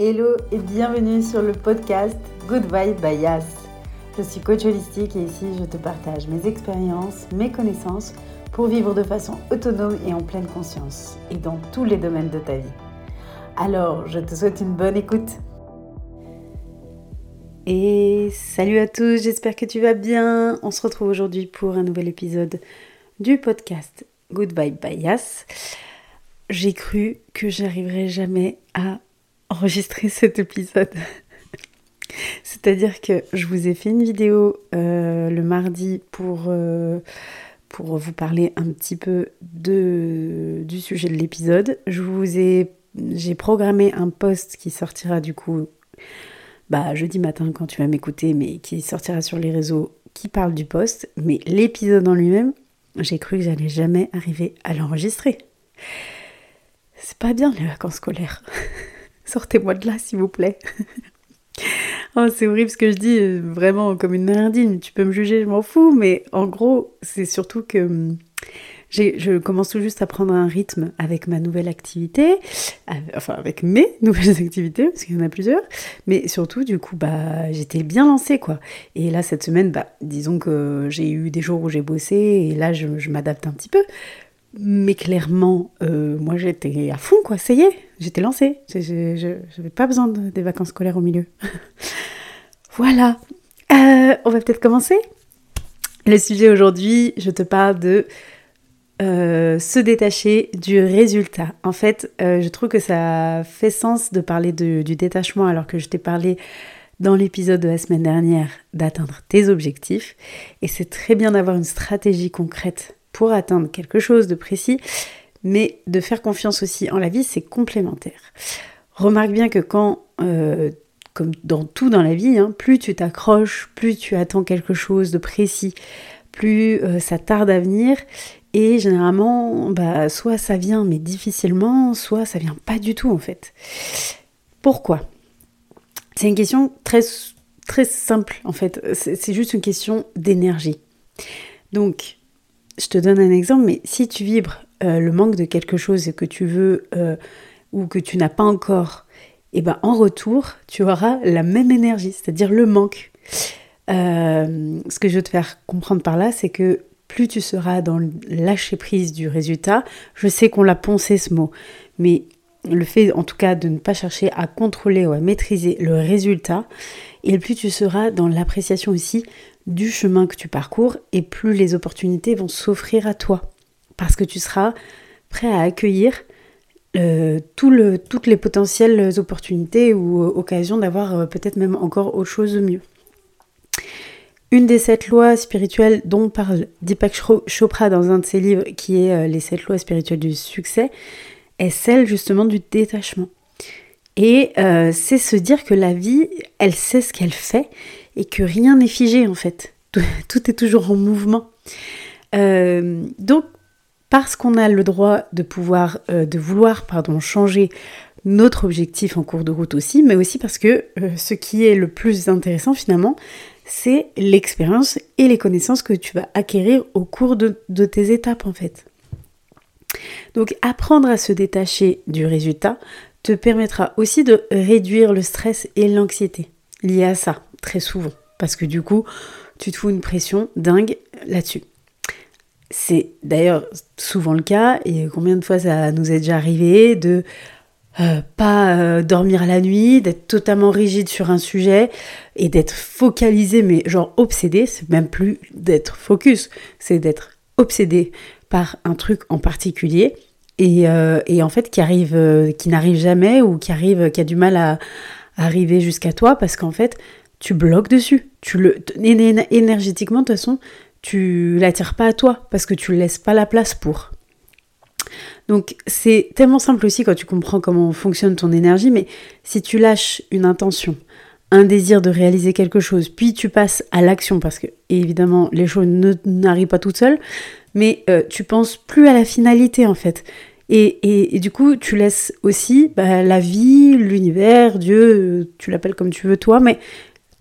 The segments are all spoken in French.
Hello et bienvenue sur le podcast Good Yas. Je suis coach holistique et ici je te partage mes expériences, mes connaissances pour vivre de façon autonome et en pleine conscience et dans tous les domaines de ta vie. Alors, je te souhaite une bonne écoute. Et salut à tous, j'espère que tu vas bien. On se retrouve aujourd'hui pour un nouvel épisode du podcast Good Yas. J'ai cru que j'arriverais jamais à enregistrer cet épisode. C'est-à-dire que je vous ai fait une vidéo euh, le mardi pour, euh, pour vous parler un petit peu du sujet de l'épisode. J'ai programmé un post qui sortira du coup bah, jeudi matin quand tu vas m'écouter, mais qui sortira sur les réseaux qui parle du post. Mais l'épisode en lui-même, j'ai cru que j'allais jamais arriver à l'enregistrer. C'est pas bien les vacances scolaires. Sortez-moi de là, s'il vous plaît. oh, c'est horrible ce que je dis, vraiment comme une merdine. Tu peux me juger, je m'en fous, mais en gros, c'est surtout que hum, je commence tout juste à prendre un rythme avec ma nouvelle activité, enfin avec mes nouvelles activités, parce qu'il y en a plusieurs, mais surtout, du coup, bah, j'étais bien lancée, quoi. Et là, cette semaine, bah, disons que j'ai eu des jours où j'ai bossé, et là, je m'adapte un petit peu. Mais clairement, euh, moi j'étais à fond, quoi, ça y est, j'étais lancée. Je n'avais pas besoin des vacances scolaires au milieu. voilà, euh, on va peut-être commencer. Le sujet aujourd'hui, je te parle de euh, se détacher du résultat. En fait, je trouve que ça fait sens de parler du détachement alors que je t'ai parlé dans l'épisode de la semaine dernière d'atteindre tes objectifs. Et c'est très bien d'avoir une stratégie concrète pour atteindre quelque chose de précis, mais de faire confiance aussi en la vie, c'est complémentaire. Remarque bien que quand, euh, comme dans tout dans la vie, hein, plus tu t'accroches, plus tu attends quelque chose de précis, plus euh, ça tarde à venir, et généralement, bah, soit ça vient mais difficilement, soit ça vient pas du tout en fait. Pourquoi? C'est une question très, très simple en fait, c'est juste une question d'énergie. Donc, je te donne un exemple, mais si tu vibres euh, le manque de quelque chose que tu veux euh, ou que tu n'as pas encore, et eh ben en retour, tu auras la même énergie, c'est-à-dire le manque. Euh, ce que je veux te faire comprendre par là, c'est que plus tu seras dans le lâcher prise du résultat, je sais qu'on l'a poncé ce mot, mais le fait en tout cas de ne pas chercher à contrôler ou à maîtriser le résultat, et plus tu seras dans l'appréciation aussi du chemin que tu parcours et plus les opportunités vont s'offrir à toi. Parce que tu seras prêt à accueillir euh, toutes les potentielles opportunités ou euh, occasions d'avoir euh, peut-être même encore autre chose de mieux. Une des sept lois spirituelles dont parle Deepak Chopra dans un de ses livres, qui est Les sept lois spirituelles du succès, est celle justement du détachement. Et c'est se dire que la vie, elle sait ce qu'elle fait et que rien n'est figé en fait. Tout, est toujours en mouvement. Donc, parce qu'on a le droit de pouvoir, euh, de vouloir, pardon, changer notre objectif en cours de route aussi, mais aussi parce que euh, ce qui est le plus intéressant finalement, c'est l'expérience et les connaissances que tu vas acquérir au cours de, tes étapes en fait. Donc apprendre à se détacher du résultat te permettra aussi de réduire le stress et l'anxiété liés à ça très souvent. Parce que du coup, tu te fous une pression dingue là-dessus. C'est d'ailleurs souvent le cas, et combien de fois ça nous est déjà arrivé de euh, pas euh, dormir à la nuit, d'être totalement rigide sur un sujet et d'être focalisé, mais genre obsédé, c'est même plus d'être focus, c'est d'être obsédé par un truc en particulier et, euh, en fait qui arrive, qui n'arrive jamais ou qui arrive, qui a du mal à arriver jusqu'à toi parce qu'en fait tu bloques dessus. Tu le, énergétiquement, de toute façon, tu l'attires pas à toi parce que tu laisses pas la place pour. Donc c'est tellement simple aussi quand tu comprends comment fonctionne ton énergie, mais si tu lâches une intention, un désir de réaliser quelque chose, puis tu passes à l'action, parce que évidemment les choses n'arrivent pas toutes seules, mais euh, tu penses plus à la finalité en fait. Et, du coup, tu laisses aussi bah, la vie, l'univers, Dieu, tu l'appelles comme tu veux toi, mais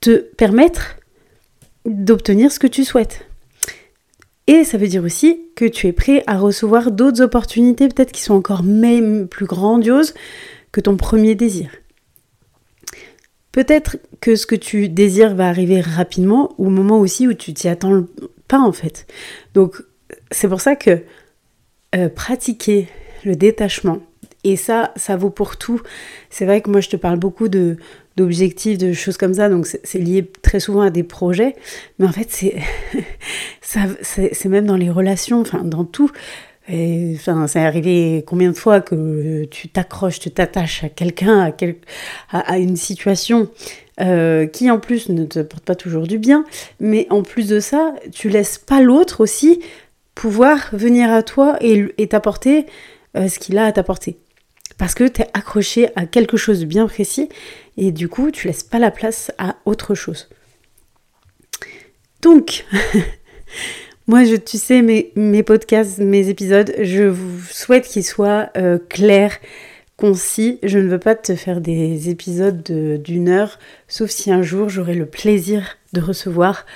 te permettre d'obtenir ce que tu souhaites. Et ça veut dire aussi que tu es prêt à recevoir d'autres opportunités, peut-être qui sont encore même plus grandioses que ton premier désir. peut-être que ce que tu désires va arriver rapidement au moment aussi où tu t'y attends pas en fait. Donc c'est pour ça que euh, pratiquer le détachement, et ça, ça vaut pour tout. C'est vrai que moi je te parle beaucoup de d'objectifs, de choses comme ça, donc c'est lié très souvent à des projets, mais en fait c'est même dans les relations, enfin dans tout. Enfin, c'est arrivé combien de fois que tu t'accroches, tu t'attaches à quelqu'un, à, à, une situation euh, qui en plus ne te porte pas toujours du bien, mais en plus de ça, tu laisses pas l'autre aussi pouvoir venir à toi et t'apporter euh, ce qu'il a à t'apporter. Parce que tu es accroché à quelque chose de bien précis et du coup, tu laisses pas la place à autre chose. Donc, moi, je, tu sais, mes, podcasts, mes épisodes, je vous souhaite qu'ils soient euh, clairs, concis. Je ne veux pas te faire des épisodes d'une heure, sauf si un jour j'aurai le plaisir de recevoir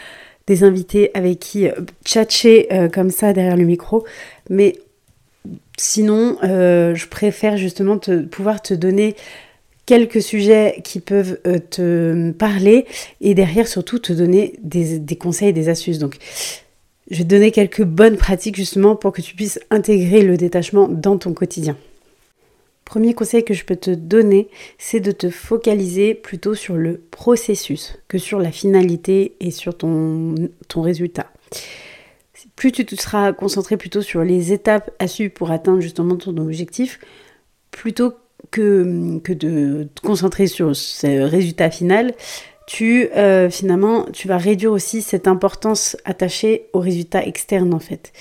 des invités avec qui euh, tchatcher euh, comme ça derrière le micro. Mais sinon, je préfère justement te, pouvoir te donner quelques sujets qui peuvent euh, te parler et derrière surtout te donner des, conseils, des astuces. Donc je vais te donner quelques bonnes pratiques justement pour que tu puisses intégrer le détachement dans ton quotidien. Premier conseil que je peux te donner, c'est de te focaliser plutôt sur le processus que sur la finalité et sur ton résultat. Plus tu te seras concentré plutôt sur les étapes à suivre pour atteindre justement ton objectif, plutôt que, que de te concentrer sur ce résultat final, tu euh, finalement tu vas réduire aussi cette importance attachée au résultat externe en fait.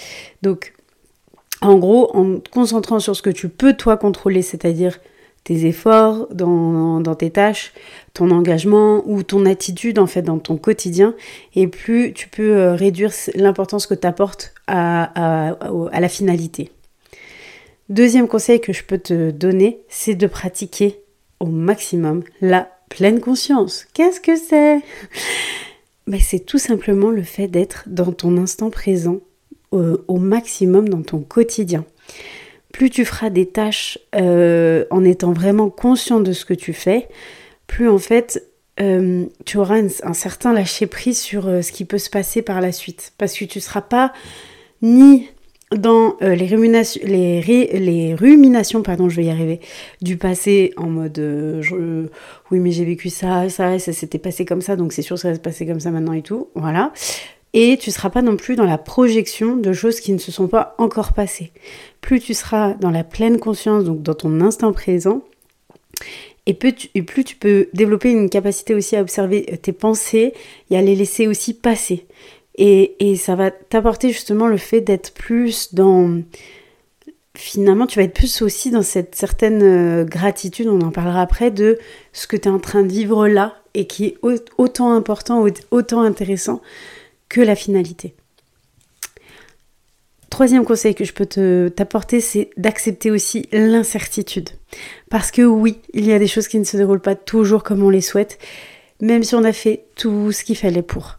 Donc en gros, en te concentrant sur ce que tu peux toi contrôler, c'est-à-dire tes efforts dans, tes tâches, ton engagement ou ton attitude en fait dans ton quotidien, et plus tu peux euh, réduire l'importance que tu apportes à, la finalité. Deuxième conseil que je peux te donner, c'est de pratiquer au maximum la pleine conscience. Qu'est-ce que c'est? Mais C'est tout simplement le fait d'être dans ton instant présent euh, au maximum dans ton quotidien. Plus tu feras des tâches euh, en étant vraiment conscient de ce que tu fais, plus en fait euh, tu auras un, certain lâcher prise sur ce qui peut se passer par la suite. Parce que tu ne seras pas ni dans euh, les, ruminations, pardon, je vais y arriver, du passé en mode euh, oui mais j'ai vécu ça, ça, ça s'était passé comme ça, donc c'est sûr que ça va se passer comme ça maintenant et tout, voilà. Et tu ne seras pas non plus dans la projection de choses qui ne se sont pas encore passées. Plus tu seras dans la pleine conscience, donc dans ton instant présent, et plus tu, et plus tu peux développer une capacité aussi à observer tes pensées et à les laisser aussi passer. Et, ça va t'apporter justement le fait d'être plus dans... Finalement, tu vas être plus aussi dans cette certaine euh, gratitude, on en parlera après, de ce que tu es en train de vivre là et qui est autant important, autant intéressant que la finalité. Troisième conseil que je peux t'apporter, c'est d'accepter aussi l'incertitude. Parce que oui, il y a des choses qui ne se déroulent pas toujours comme on les souhaite, même si on a fait tout ce qu'il fallait pour.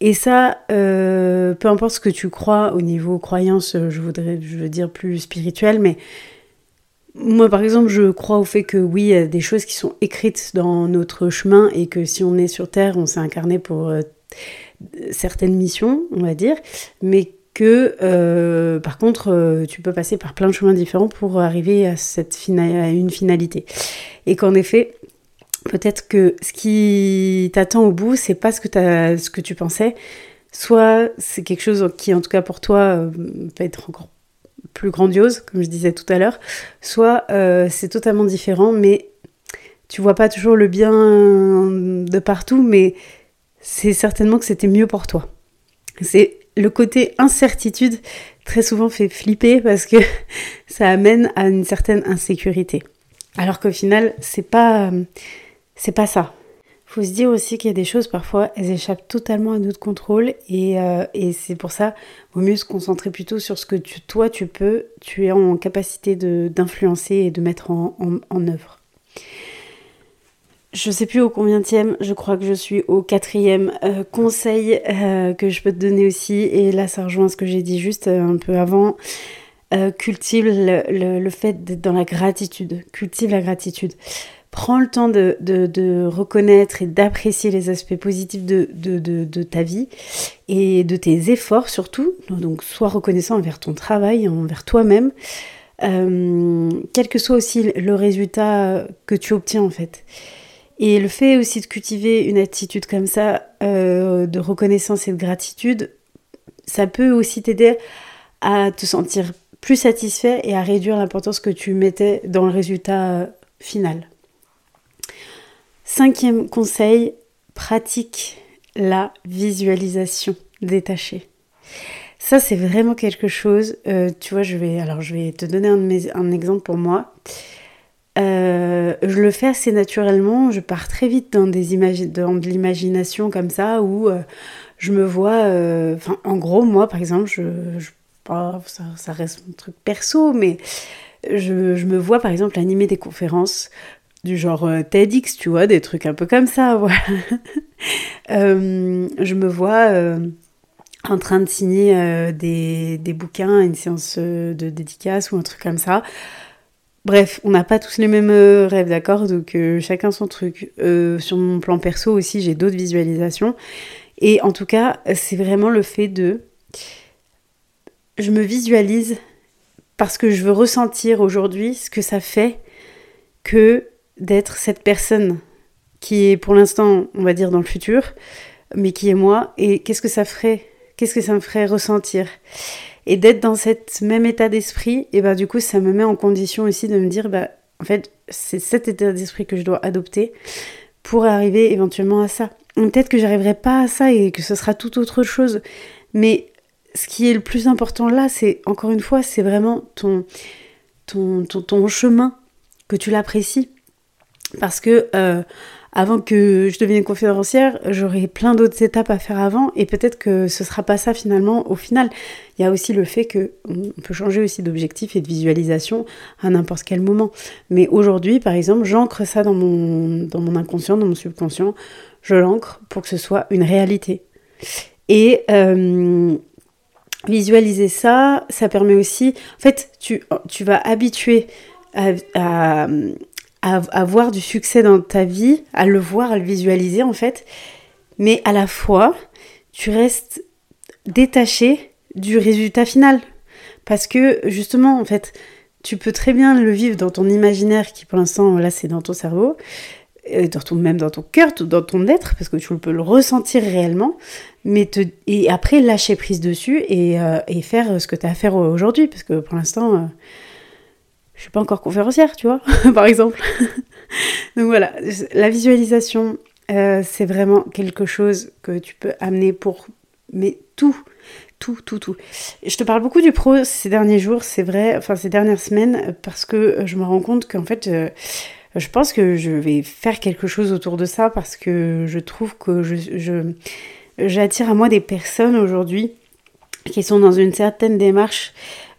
Et ça, euh, peu importe ce que tu crois au niveau croyance, je voudrais, dire plus spirituel, mais moi par exemple, je crois au fait que oui, il y a des choses qui sont écrites dans notre chemin et que si on est sur Terre, on s'est incarné pour euh, certaines missions, on va dire, mais que par contre, tu peux passer par plein de chemins différents pour arriver à, cette à une finalité. Et qu'en effet, peut-être que ce qui t'attend au bout, c'est pas ce que, as, ce que tu pensais. Soit c'est quelque chose qui, en tout cas pour toi, euh, peut être encore plus grandiose, comme je disais tout à l'heure. Soit euh, c'est totalement différent, mais tu vois pas toujours le bien de partout, mais c'est certainement que c'était mieux pour toi. C'est le côté incertitude très souvent fait flipper parce que ça amène à une certaine insécurité. Alors qu'au final, c'est pas c'est pas ça. Faut se dire aussi qu'il y a des choses parfois, elles échappent totalement à notre contrôle et, euh, c'est pour ça, vaut mieux se concentrer plutôt sur ce que toi tu peux, tu es en capacité d'influencer et de mettre en, œuvre. Je sais plus au combienième, je crois que je suis au quatrième euh, conseil euh, que je peux te donner aussi, et là ça rejoint ce que j'ai dit juste un peu avant. cultive le, fait d'être dans la gratitude, cultive la gratitude. Prends le temps de, reconnaître et d'apprécier les aspects positifs de, ta vie et de tes efforts surtout. Donc sois reconnaissant envers ton travail, envers toi-même, euh, quel que soit aussi le résultat que tu obtiens en fait. Et le fait aussi de cultiver une attitude comme ça, euh, de reconnaissance et de gratitude, ça peut aussi t'aider à te sentir plus satisfait et à réduire l'importance que tu mettais dans le résultat final. Cinquième conseil, pratique la visualisation détachée. Ça, c'est vraiment quelque chose. Euh, tu vois, je vais, alors, je vais te donner un exemple pour moi. Euh, je le fais assez naturellement. Je pars très vite dans, des dans de l'imagination comme ça, où euh, je me vois. Enfin, en gros, moi, par exemple, je, ça, reste un truc perso, mais je, me vois, par exemple, animer des conférences du genre euh, TEDx, tu vois, des trucs un peu comme ça, voilà. Euh, je me vois euh, en train de signer des, des, bouquins, une séance de dédicace ou un truc comme ça. Bref, on n'a pas tous les mêmes rêves, d'accord? Donc chacun son truc. sur mon plan perso aussi, j'ai d'autres visualisations. Et en tout cas, c'est vraiment le fait de... Je me visualise parce que je veux ressentir aujourd'hui ce que ça fait que d'être cette personne qui est pour l'instant, on va dire, dans le futur, mais qui est moi, et qu'est-ce que ça ferait, qu'est-ce que ça me ferait ressentir? Et d'être dans cet même état d'esprit, et ben du coup, ça me met en condition aussi de me dire, bah, en fait, c'est cet état d'esprit que je dois adopter pour arriver éventuellement à ça. Peut-être que j'arriverai pas à ça et que ce sera tout autre chose, mais ce qui est le plus important là, c'est encore une fois, c'est vraiment ton, ton, ton, chemin, que tu l'apprécies parce que euh, avant que je devienne conférencière, j'aurai plein d'autres étapes à faire avant et peut-être que ce sera pas ça finalement au final. Il y a aussi le fait que on peut changer aussi d'objectif et de visualisation à n'importe quel moment. Mais aujourd'hui, par exemple, j'ancre ça dans mon, dans mon inconscient, dans mon subconscient. Je l'ancre pour que ce soit une réalité. Et euh, visualiser ça, ça permet aussi... En fait, tu, tu vas habituer à avoir du succès dans ta vie, à le voir, à le visualiser en fait, mais à la fois, tu restes détaché du résultat final. Parce que justement, en fait, tu peux très bien le vivre dans ton imaginaire qui pour l'instant, là, c'est dans ton cerveau, dans ton, même dans ton cœur, dans ton être, parce que tu peux le ressentir réellement, mais te, et après lâcher prise dessus et, euh, et faire ce que tu as à faire aujourd'hui, parce que pour l'instant... Euh, je suis pas encore conférencière, tu vois, par exemple. Donc voilà, la visualisation, euh, c'est vraiment quelque chose que tu peux amener pour mais tout, tout, tout, tout. je te parle beaucoup du pro ces derniers jours, c'est vrai, enfin ces dernières semaines, parce que je me rends compte qu'en fait, euh, je pense que je vais faire quelque chose autour de ça parce que je trouve que je, j'attire à moi des personnes aujourd'hui qui sont dans une certaine démarche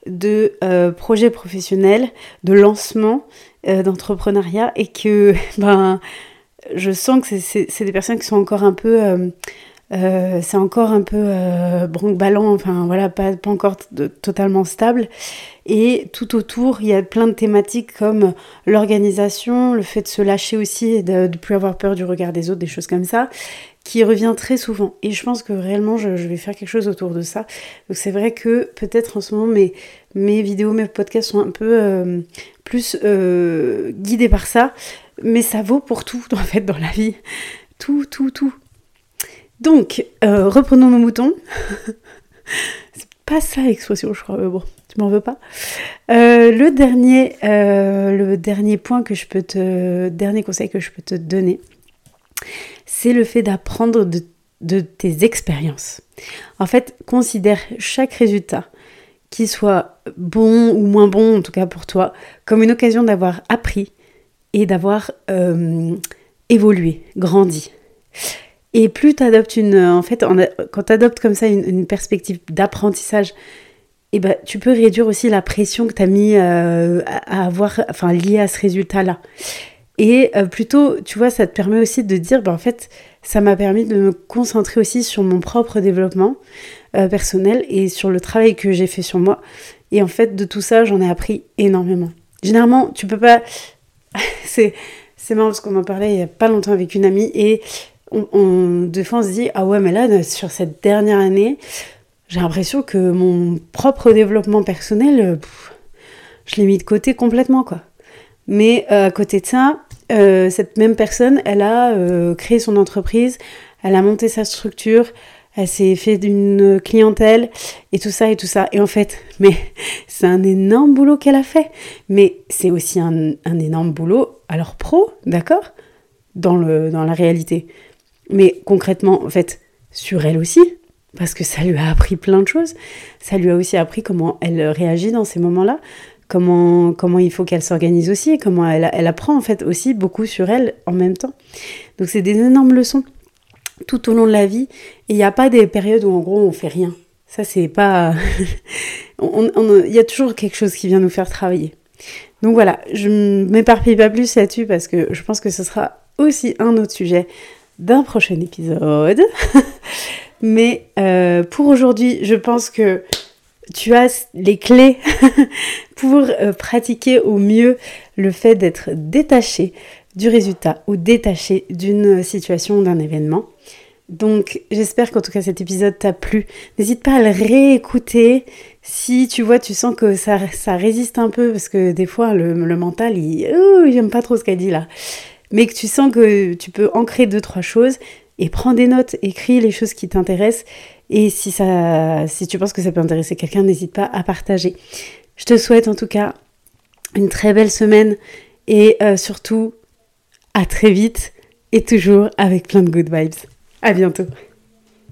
de euh, projets professionnels, de lancement, euh, d'entrepreneuriat et que ben, je sens que c'est des personnes qui sont encore un peu... Euh, c'est encore un peu euh, ballant enfin voilà, pas, pas encore totalement stable. Et tout autour, il y a plein de thématiques comme l'organisation, le fait de se lâcher aussi et de ne plus avoir peur du regard des autres, des choses comme ça qui revient très souvent. Et je pense que réellement, je, vais faire quelque chose autour de ça. Donc c'est vrai que peut-être en ce moment, mes, mes vidéos, mes podcasts sont un peu euh, plus euh, guidés par ça. Mais ça vaut pour tout, en fait, dans la vie. Tout, tout, tout. Donc, euh, reprenons nos moutons. c'est pas ça l'expression, je crois, mais bon, tu m'en veux pas. le, dernier, le dernier point que je peux te... Dernier conseil que je peux te donner, c'est le fait d'apprendre de, tes expériences. En fait, considère chaque résultat, qu'il soit bon ou moins bon, en tout cas pour toi, comme une occasion d'avoir appris et d'avoir euh, évolué, grandi. Et plus tu adoptes une. En fait, quand tu adoptes comme ça une, perspective d'apprentissage, eh ben, tu peux réduire aussi la pression que tu as mis euh, à avoir, enfin, liée à ce résultat-là. Et euh, plutôt, tu vois, ça te permet aussi de dire, ben, en fait, ça m'a permis de me concentrer aussi sur mon propre développement euh, personnel et sur le travail que j'ai fait sur moi. Et en fait, de tout ça, j'en ai appris énormément. Généralement, tu peux pas. c'est marrant parce qu'on en parlait il y a pas longtemps avec une amie et on, fois on se dit ah ouais mais là sur cette dernière année j'ai l'impression que mon propre développement personnel je l'ai mis de côté complètement quoi mais euh, à côté de ça euh, cette même personne elle a euh, créé son entreprise elle a monté sa structure elle s'est fait d'une clientèle et tout ça et tout ça. Et en fait, mais c'est un énorme boulot qu'elle a fait. Mais c'est aussi un, un, énorme boulot, alors pro, d'accord? Dans, dans la réalité. Mais concrètement, en fait, sur elle aussi, parce que ça lui a appris plein de choses. Ça lui a aussi appris comment elle réagit dans ces moments-là, comment, comment il faut qu'elle s'organise aussi, comment elle, elle apprend en fait aussi beaucoup sur elle en même temps. Donc c'est des énormes leçons tout au long de la vie. Il n'y a pas des périodes où en gros on fait rien. Ça, c'est pas. Il y a toujours quelque chose qui vient nous faire travailler. Donc voilà, je ne m'éparpille pas plus là-dessus parce que je pense que ce sera aussi un autre sujet d'un prochain épisode. Mais euh, pour aujourd'hui, je pense que tu as les clés pour euh, pratiquer au mieux le fait d'être détaché du résultat ou détaché d'une situation, d'un événement. Donc j'espère qu'en tout cas cet épisode t'a plu. N'hésite pas à le réécouter si tu vois, tu sens que ça, résiste un peu parce que des fois le, mental, il, j'aime pas trop ce qu'elle dit là. Mais que tu sens que tu peux ancrer deux, trois choses et prends des notes, écris les choses qui t'intéressent et si, ça, si tu penses que ça peut intéresser quelqu'un, n'hésite pas à partager. Je te souhaite en tout cas une très belle semaine et euh, surtout à très vite et toujours avec plein de good vibes. À bientôt.